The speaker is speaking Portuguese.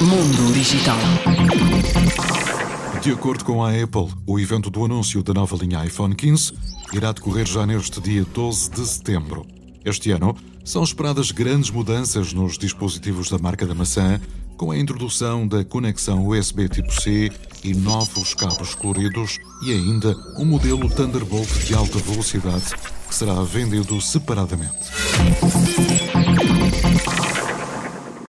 Mundo Digital. De acordo com a Apple, o evento do anúncio da nova linha iPhone 15 irá decorrer já neste dia 12 de setembro. Este ano são esperadas grandes mudanças nos dispositivos da marca da maçã, com a introdução da conexão USB tipo C e novos cabos coloridos e ainda um modelo Thunderbolt de alta velocidade que será vendido separadamente.